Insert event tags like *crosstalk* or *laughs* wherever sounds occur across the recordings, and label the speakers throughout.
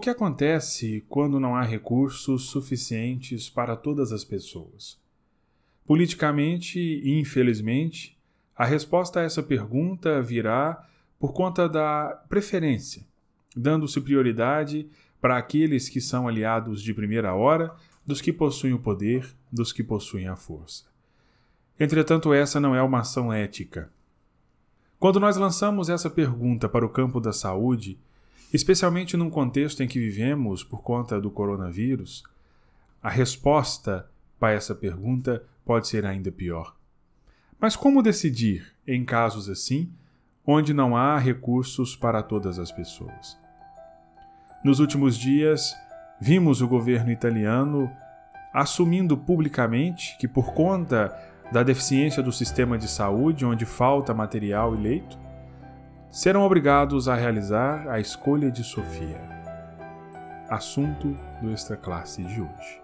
Speaker 1: Que acontece quando não há recursos suficientes para todas as pessoas? Politicamente infelizmente, a resposta a essa pergunta virá por conta da preferência, dando-se prioridade para aqueles que são aliados de primeira hora dos que possuem o poder, dos que possuem a força. Entretanto, essa não é uma ação ética. Quando nós lançamos essa pergunta para o campo da saúde, especialmente num contexto em que vivemos por conta do coronavírus, a resposta para essa pergunta pode ser ainda pior. Mas como decidir em casos assim, onde não há recursos para todas as pessoas? Nos últimos dias, vimos o governo italiano assumindo publicamente que, por conta da deficiência do sistema de saúde, onde falta material e leito, serão obrigados a realizar a escolha de Sofia. Assunto do Extra Classe de hoje.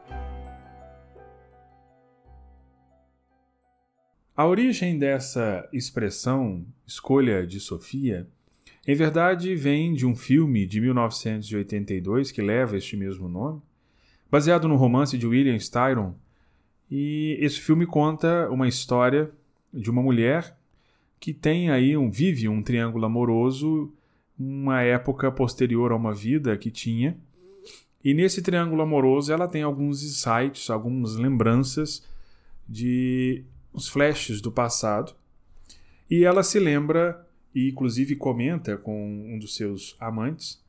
Speaker 1: A origem dessa expressão escolha de Sofia em verdade, vem de um filme de 1982 que leva este mesmo nome, baseado no romance de William Styron. E esse filme conta uma história de uma mulher que tem aí um vive um triângulo amoroso, uma época posterior a uma vida que tinha. E nesse triângulo amoroso ela tem alguns insights, algumas lembranças de uns flashes do passado. E ela se lembra e inclusive comenta com um dos seus amantes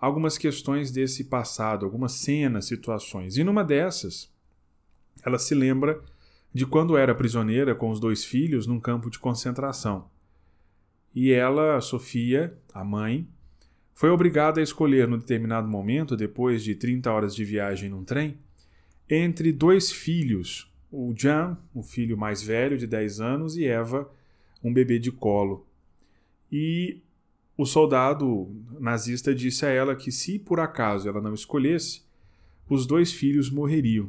Speaker 1: algumas questões desse passado, algumas cenas, situações. E numa dessas, ela se lembra de quando era prisioneira com os dois filhos num campo de concentração. E ela, Sofia, a mãe, foi obrigada a escolher no determinado momento, depois de 30 horas de viagem num trem, entre dois filhos, o Jan, o filho mais velho de 10 anos, e Eva, um bebê de colo. E o soldado nazista disse a ela que, se por acaso ela não escolhesse, os dois filhos morreriam.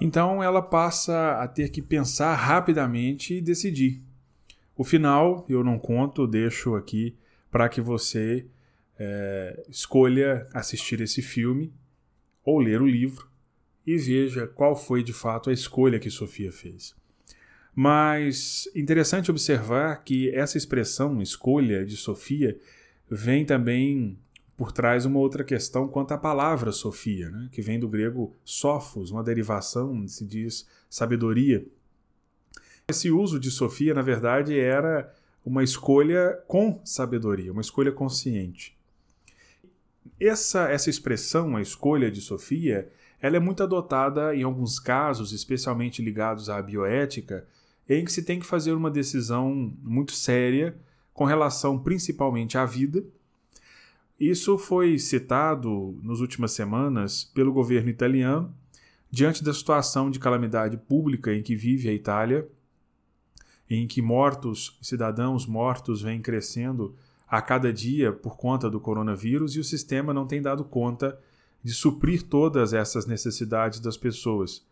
Speaker 1: Então ela passa a ter que pensar rapidamente e decidir. O final eu não conto, deixo aqui para que você é, escolha assistir esse filme ou ler o livro e veja qual foi de fato a escolha que Sofia fez. Mas interessante observar que essa expressão escolha de Sofia vem também por trás uma outra questão quanto à palavra Sofia, né? que vem do grego sophos, uma derivação, se diz sabedoria. Esse uso de Sofia, na verdade, era uma escolha com sabedoria, uma escolha consciente. Essa, essa expressão, a escolha de Sofia, ela é muito adotada em alguns casos, especialmente ligados à bioética, em que se tem que fazer uma decisão muito séria com relação principalmente à vida. Isso foi citado nas últimas semanas pelo governo italiano, diante da situação de calamidade pública em que vive a Itália, em que mortos, cidadãos mortos, vêm crescendo a cada dia por conta do coronavírus e o sistema não tem dado conta de suprir todas essas necessidades das pessoas.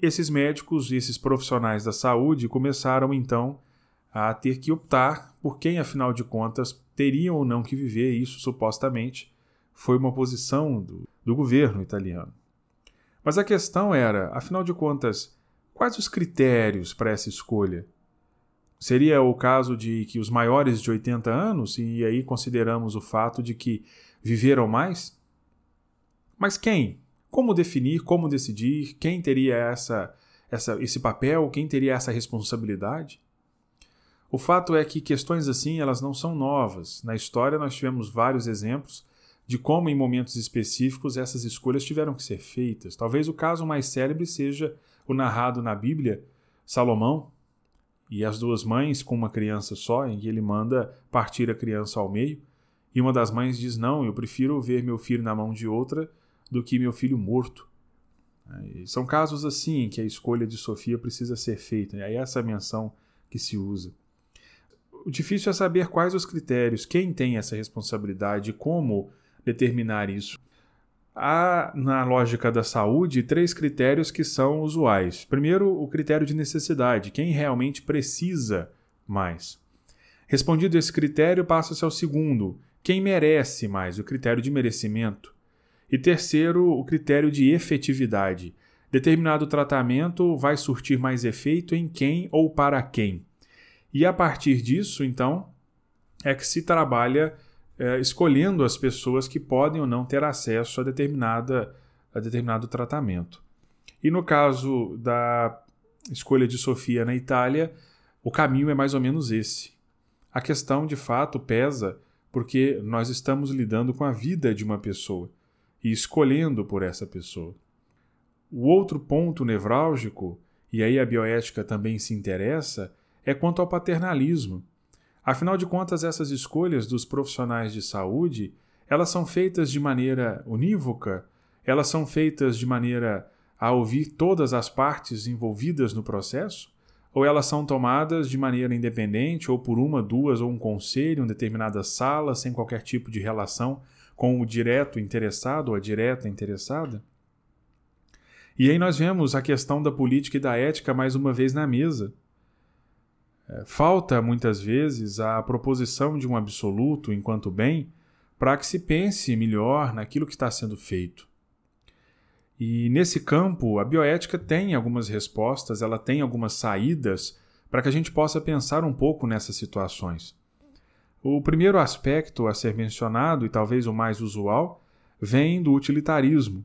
Speaker 1: Esses médicos e esses profissionais da saúde começaram então a ter que optar por quem, afinal de contas, teriam ou não que viver isso, supostamente, foi uma posição do, do governo italiano. Mas a questão era, afinal de contas, quais os critérios para essa escolha? Seria o caso de que os maiores de 80 anos, e aí consideramos o fato de que viveram mais? Mas quem? Como definir, como decidir, quem teria essa, essa, esse papel, quem teria essa responsabilidade? O fato é que questões assim elas não são novas. Na história nós tivemos vários exemplos de como em momentos específicos essas escolhas tiveram que ser feitas. Talvez o caso mais célebre seja o narrado na Bíblia, Salomão e as duas mães com uma criança só, em que ele manda partir a criança ao meio, e uma das mães diz: "Não, eu prefiro ver meu filho na mão de outra do que meu filho morto. E são casos assim em que a escolha de Sofia precisa ser feita, é essa menção que se usa. O difícil é saber quais os critérios, quem tem essa responsabilidade e como determinar isso. Há, na lógica da saúde, três critérios que são usuais. Primeiro, o critério de necessidade, quem realmente precisa mais. Respondido esse critério, passa-se ao segundo, quem merece mais, o critério de merecimento. E terceiro, o critério de efetividade. Determinado tratamento vai surtir mais efeito em quem ou para quem. E a partir disso, então, é que se trabalha é, escolhendo as pessoas que podem ou não ter acesso a, determinada, a determinado tratamento. E no caso da escolha de Sofia na Itália, o caminho é mais ou menos esse. A questão, de fato, pesa porque nós estamos lidando com a vida de uma pessoa e escolhendo por essa pessoa. O outro ponto nevrálgico, e aí a bioética também se interessa, é quanto ao paternalismo. Afinal de contas, essas escolhas dos profissionais de saúde, elas são feitas de maneira unívoca, elas são feitas de maneira a ouvir todas as partes envolvidas no processo, ou elas são tomadas de maneira independente, ou por uma, duas ou um conselho em determinada sala, sem qualquer tipo de relação com o direto interessado ou a direta interessada? E aí nós vemos a questão da política e da ética mais uma vez na mesa. É, falta, muitas vezes, a proposição de um absoluto enquanto bem para que se pense melhor naquilo que está sendo feito. E nesse campo, a bioética tem algumas respostas, ela tem algumas saídas para que a gente possa pensar um pouco nessas situações. O primeiro aspecto a ser mencionado, e talvez o mais usual, vem do utilitarismo.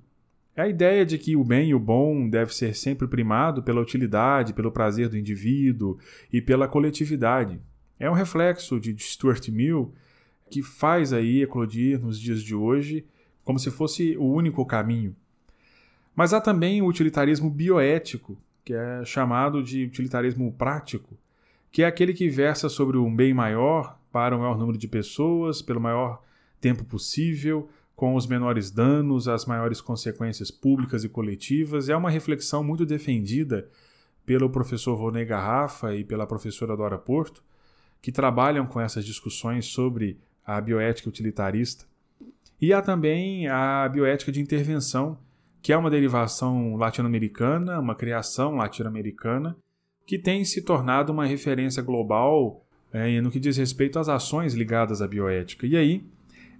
Speaker 1: É a ideia de que o bem e o bom deve ser sempre primado pela utilidade, pelo prazer do indivíduo e pela coletividade. É um reflexo de Stuart Mill que faz aí eclodir nos dias de hoje como se fosse o único caminho. Mas há também o utilitarismo bioético, que é chamado de utilitarismo prático, que é aquele que versa sobre um bem maior para o maior número de pessoas, pelo maior tempo possível, com os menores danos, as maiores consequências públicas e coletivas. É uma reflexão muito defendida pelo professor Vonei Garrafa e pela professora Dora Porto, que trabalham com essas discussões sobre a bioética utilitarista. E há também a bioética de intervenção, que é uma derivação latino-americana, uma criação latino-americana, que tem se tornado uma referência global é, no que diz respeito às ações ligadas à bioética. E aí,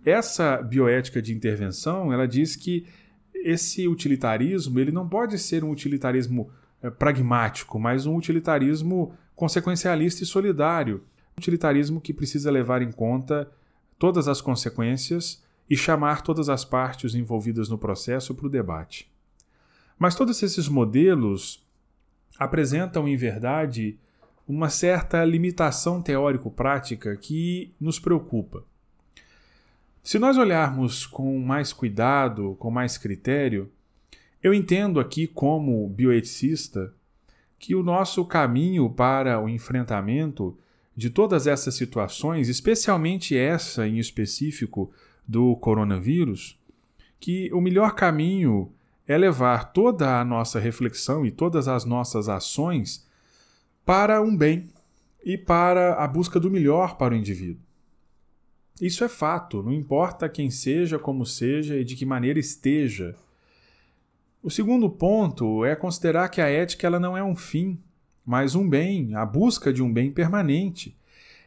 Speaker 1: essa bioética de intervenção, ela diz que esse utilitarismo ele não pode ser um utilitarismo é, pragmático, mas um utilitarismo consequencialista e solidário. Um utilitarismo que precisa levar em conta todas as consequências e chamar todas as partes envolvidas no processo para o debate. Mas todos esses modelos apresentam, em verdade, uma certa limitação teórico-prática que nos preocupa. Se nós olharmos com mais cuidado, com mais critério, eu entendo aqui, como bioeticista, que o nosso caminho para o enfrentamento de todas essas situações, especialmente essa em específico do coronavírus, que o melhor caminho é levar toda a nossa reflexão e todas as nossas ações para um bem e para a busca do melhor para o indivíduo. Isso é fato, não importa quem seja, como seja e de que maneira esteja. O segundo ponto é considerar que a ética ela não é um fim, mas um bem, a busca de um bem permanente.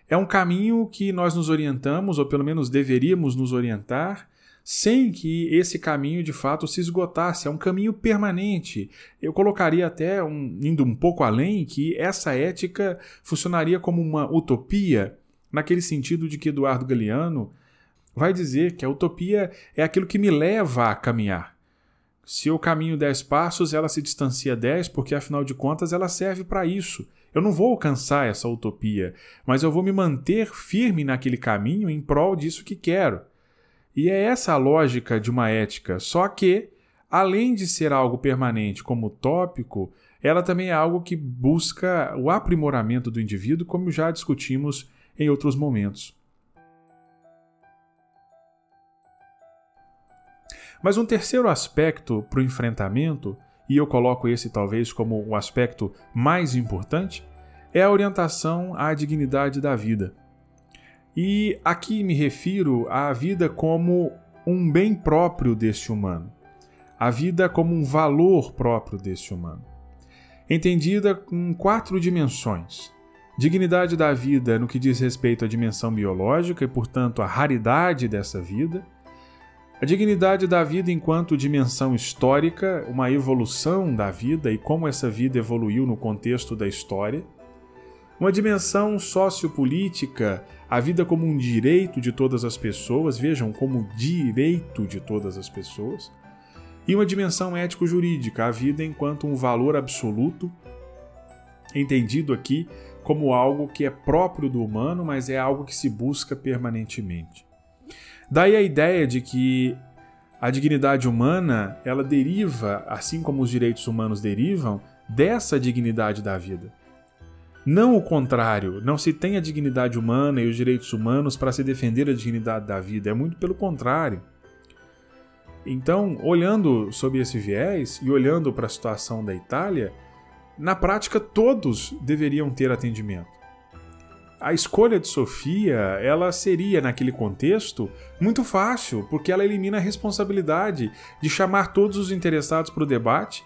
Speaker 1: É um caminho que nós nos orientamos, ou pelo menos deveríamos nos orientar, sem que esse caminho de fato se esgotasse. É um caminho permanente. Eu colocaria até, um, indo um pouco além, que essa ética funcionaria como uma utopia naquele sentido de que Eduardo Galeano vai dizer que a utopia é aquilo que me leva a caminhar. Se eu caminho 10 passos, ela se distancia 10, porque afinal de contas ela serve para isso. Eu não vou alcançar essa utopia, mas eu vou me manter firme naquele caminho em prol disso que quero. E é essa a lógica de uma ética, só que, além de ser algo permanente como tópico, ela também é algo que busca o aprimoramento do indivíduo, como já discutimos em outros momentos. Mas um terceiro aspecto para o enfrentamento, e eu coloco esse talvez como o aspecto mais importante, é a orientação à dignidade da vida. E aqui me refiro à vida como um bem próprio deste humano, a vida como um valor próprio deste humano, entendida em quatro dimensões: dignidade da vida no que diz respeito à dimensão biológica e, portanto, à raridade dessa vida, a dignidade da vida enquanto dimensão histórica, uma evolução da vida e como essa vida evoluiu no contexto da história, uma dimensão sociopolítica, a vida como um direito de todas as pessoas, vejam, como direito de todas as pessoas, e uma dimensão ético-jurídica, a vida enquanto um valor absoluto, entendido aqui como algo que é próprio do humano, mas é algo que se busca permanentemente. Daí a ideia de que a dignidade humana, ela deriva, assim como os direitos humanos derivam, dessa dignidade da vida. Não o contrário, não se tem a dignidade humana e os direitos humanos para se defender a dignidade da vida, é muito pelo contrário. Então, olhando sob esse viés e olhando para a situação da Itália, na prática todos deveriam ter atendimento. A escolha de Sofia, ela seria naquele contexto muito fácil, porque ela elimina a responsabilidade de chamar todos os interessados para o debate,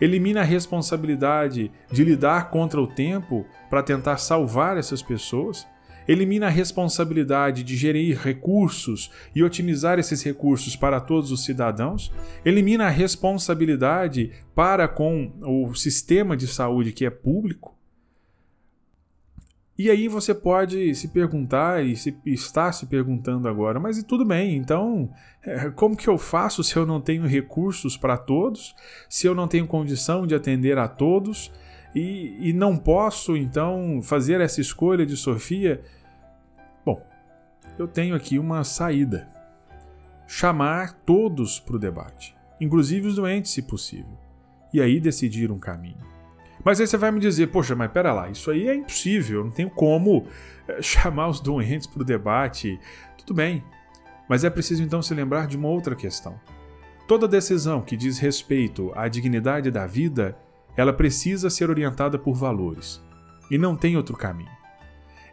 Speaker 1: elimina a responsabilidade de lidar contra o tempo para tentar salvar essas pessoas elimina a responsabilidade de gerir recursos e otimizar esses recursos para todos os cidadãos, elimina a responsabilidade para com o sistema de saúde que é público. E aí você pode se perguntar e se, está se perguntando agora, mas e tudo bem, então é, como que eu faço se eu não tenho recursos para todos, se eu não tenho condição de atender a todos? E, e não posso então fazer essa escolha de Sofia, bom, eu tenho aqui uma saída: chamar todos para o debate, inclusive os doentes, se possível, e aí decidir um caminho. Mas aí você vai me dizer, poxa, mas pera lá, isso aí é impossível, eu não tenho como eh, *laughs* chamar os doentes para o debate. Tudo bem, mas é preciso então se lembrar de uma outra questão. Toda decisão que diz respeito à dignidade da vida ela precisa ser orientada por valores. E não tem outro caminho.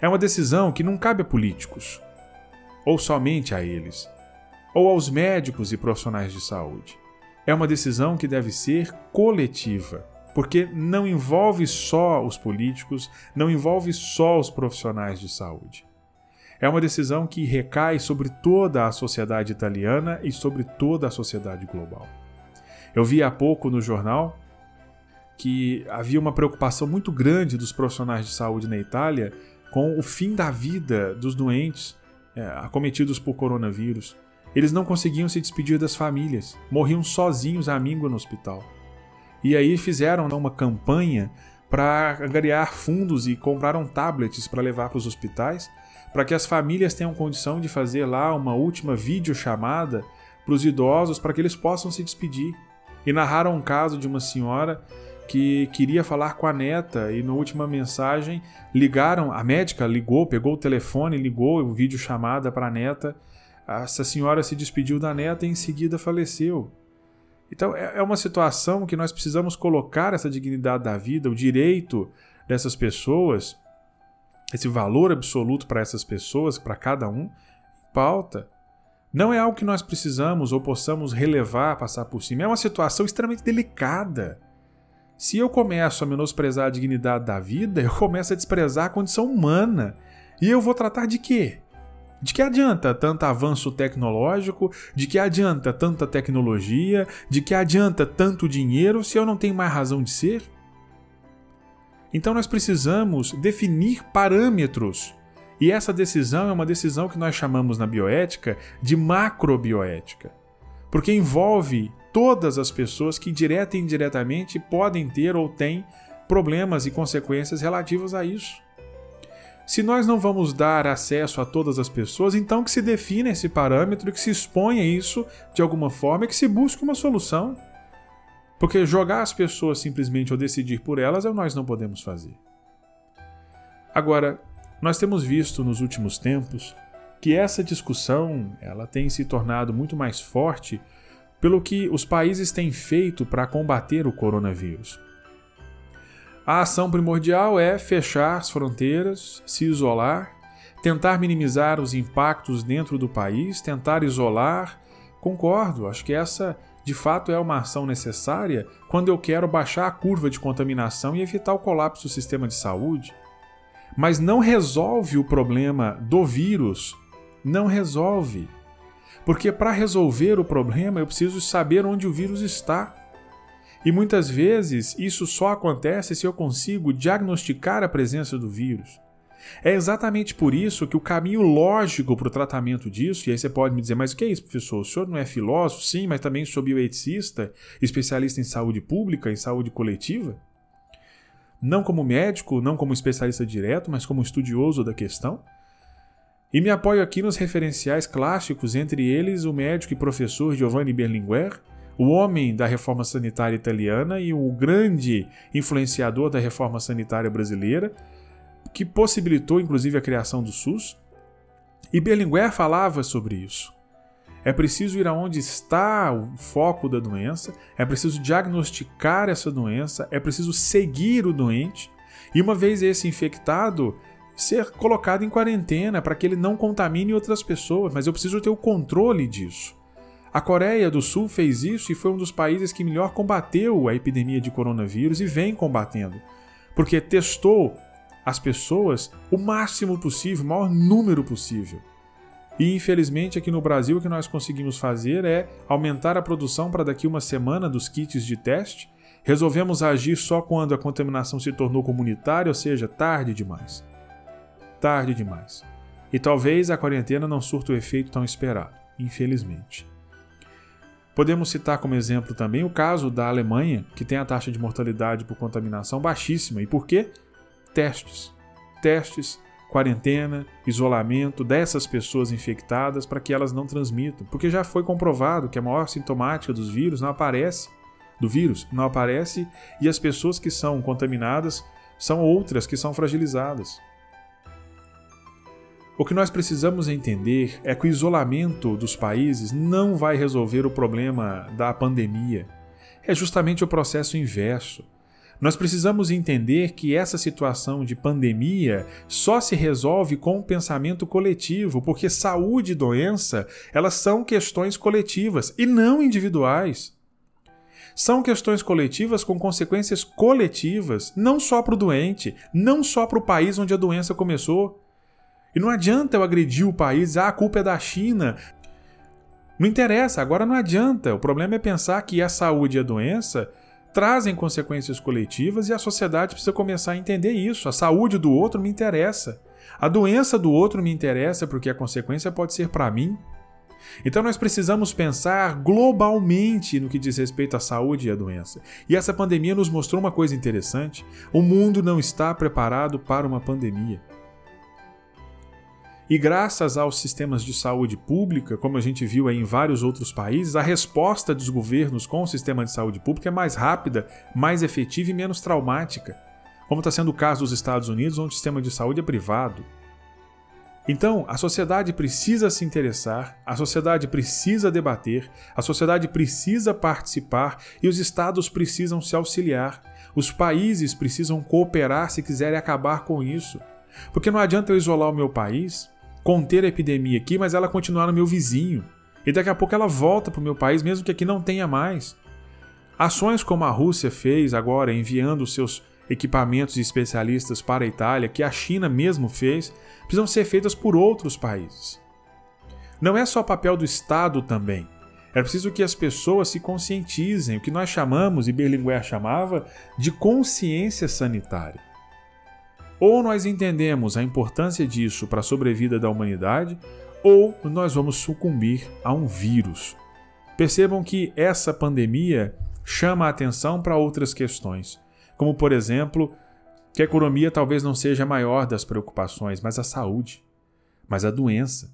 Speaker 1: É uma decisão que não cabe a políticos, ou somente a eles, ou aos médicos e profissionais de saúde. É uma decisão que deve ser coletiva, porque não envolve só os políticos, não envolve só os profissionais de saúde. É uma decisão que recai sobre toda a sociedade italiana e sobre toda a sociedade global. Eu vi há pouco no jornal que havia uma preocupação muito grande dos profissionais de saúde na Itália com o fim da vida dos doentes é, acometidos por coronavírus. Eles não conseguiam se despedir das famílias, morriam sozinhos à míngua no hospital. E aí fizeram uma campanha para angariar fundos e compraram tablets para levar para os hospitais, para que as famílias tenham condição de fazer lá uma última videochamada para os idosos para que eles possam se despedir. E narraram um caso de uma senhora que queria falar com a neta e na última mensagem ligaram, a médica ligou, pegou o telefone, ligou o vídeo chamada para a neta. Essa senhora se despediu da neta e em seguida faleceu. Então é, é uma situação que nós precisamos colocar essa dignidade da vida, o direito dessas pessoas, esse valor absoluto para essas pessoas, para cada um, em pauta. Não é algo que nós precisamos ou possamos relevar, passar por cima. É uma situação extremamente delicada. Se eu começo a menosprezar a dignidade da vida, eu começo a desprezar a condição humana. E eu vou tratar de quê? De que adianta tanto avanço tecnológico? De que adianta tanta tecnologia? De que adianta tanto dinheiro se eu não tenho mais razão de ser? Então nós precisamos definir parâmetros. E essa decisão é uma decisão que nós chamamos na bioética de macrobioética, porque envolve todas as pessoas que direta e indiretamente podem ter ou têm problemas e consequências relativos a isso. Se nós não vamos dar acesso a todas as pessoas, então que se defina esse parâmetro, que se exponha isso de alguma forma e que se busque uma solução. Porque jogar as pessoas simplesmente ou decidir por elas é o que nós não podemos fazer. Agora, nós temos visto nos últimos tempos que essa discussão ela tem se tornado muito mais forte pelo que os países têm feito para combater o coronavírus. A ação primordial é fechar as fronteiras, se isolar, tentar minimizar os impactos dentro do país, tentar isolar. Concordo, acho que essa de fato é uma ação necessária quando eu quero baixar a curva de contaminação e evitar o colapso do sistema de saúde. mas não resolve o problema do vírus. Não resolve. Porque para resolver o problema eu preciso saber onde o vírus está. E muitas vezes isso só acontece se eu consigo diagnosticar a presença do vírus. É exatamente por isso que o caminho lógico para o tratamento disso, e aí você pode me dizer, mas o que é isso, professor? O senhor não é filósofo? Sim, mas também sou bioeticista, especialista em saúde pública, em saúde coletiva? Não como médico, não como especialista direto, mas como estudioso da questão? E me apoio aqui nos referenciais clássicos, entre eles o médico e professor Giovanni Berlinguer, o homem da reforma sanitária italiana e o grande influenciador da reforma sanitária brasileira, que possibilitou inclusive a criação do SUS. E Berlinguer falava sobre isso. É preciso ir aonde está o foco da doença, é preciso diagnosticar essa doença, é preciso seguir o doente e, uma vez esse infectado, ser colocado em quarentena para que ele não contamine outras pessoas, mas eu preciso ter o controle disso. A Coreia do Sul fez isso e foi um dos países que melhor combateu a epidemia de coronavírus e vem combatendo, porque testou as pessoas o máximo possível, o maior número possível. E infelizmente aqui no Brasil o que nós conseguimos fazer é aumentar a produção para daqui uma semana dos kits de teste. Resolvemos agir só quando a contaminação se tornou comunitária, ou seja, tarde demais. Tarde demais. E talvez a quarentena não surta o efeito tão esperado, infelizmente. Podemos citar como exemplo também o caso da Alemanha, que tem a taxa de mortalidade por contaminação baixíssima. E por quê? testes. Testes, quarentena, isolamento dessas pessoas infectadas para que elas não transmitam. Porque já foi comprovado que a maior sintomática dos vírus não aparece, do vírus não aparece, e as pessoas que são contaminadas são outras que são fragilizadas. O que nós precisamos entender é que o isolamento dos países não vai resolver o problema da pandemia. É justamente o processo inverso. Nós precisamos entender que essa situação de pandemia só se resolve com o pensamento coletivo, porque saúde e doença, elas são questões coletivas e não individuais. São questões coletivas com consequências coletivas, não só para o doente, não só para o país onde a doença começou. E não adianta eu agredir o país, ah, a culpa é da China. Não interessa, agora não adianta. O problema é pensar que a saúde e a doença trazem consequências coletivas e a sociedade precisa começar a entender isso. A saúde do outro me interessa. A doença do outro me interessa porque a consequência pode ser para mim. Então nós precisamos pensar globalmente no que diz respeito à saúde e à doença. E essa pandemia nos mostrou uma coisa interessante: o mundo não está preparado para uma pandemia. E graças aos sistemas de saúde pública, como a gente viu em vários outros países, a resposta dos governos com o sistema de saúde pública é mais rápida, mais efetiva e menos traumática, como está sendo o caso dos Estados Unidos, onde o sistema de saúde é privado. Então, a sociedade precisa se interessar, a sociedade precisa debater, a sociedade precisa participar e os estados precisam se auxiliar. Os países precisam cooperar se quiserem acabar com isso. Porque não adianta eu isolar o meu país, conter a epidemia aqui, mas ela continuar no meu vizinho. E daqui a pouco ela volta para o meu país, mesmo que aqui não tenha mais. Ações como a Rússia fez agora, enviando seus equipamentos e especialistas para a Itália, que a China mesmo fez, precisam ser feitas por outros países. Não é só papel do Estado também. É preciso que as pessoas se conscientizem, o que nós chamamos, e Berlinguer chamava, de consciência sanitária. Ou nós entendemos a importância disso para a sobrevida da humanidade, ou nós vamos sucumbir a um vírus. Percebam que essa pandemia chama a atenção para outras questões, como por exemplo, que a economia talvez não seja a maior das preocupações, mas a saúde, mas a doença.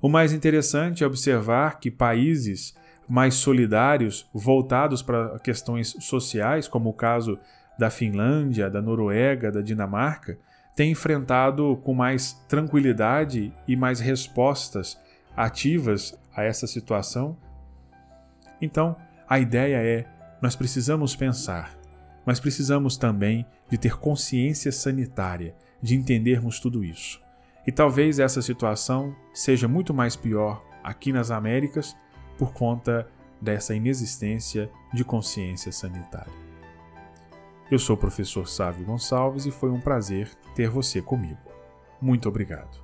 Speaker 1: O mais interessante é observar que países mais solidários, voltados para questões sociais, como o caso da Finlândia, da Noruega, da Dinamarca, têm enfrentado com mais tranquilidade e mais respostas ativas a essa situação? Então, a ideia é: nós precisamos pensar, mas precisamos também de ter consciência sanitária, de entendermos tudo isso. E talvez essa situação seja muito mais pior aqui nas Américas por conta dessa inexistência de consciência sanitária. Eu sou o professor Sávio Gonçalves e foi um prazer ter você comigo. Muito obrigado.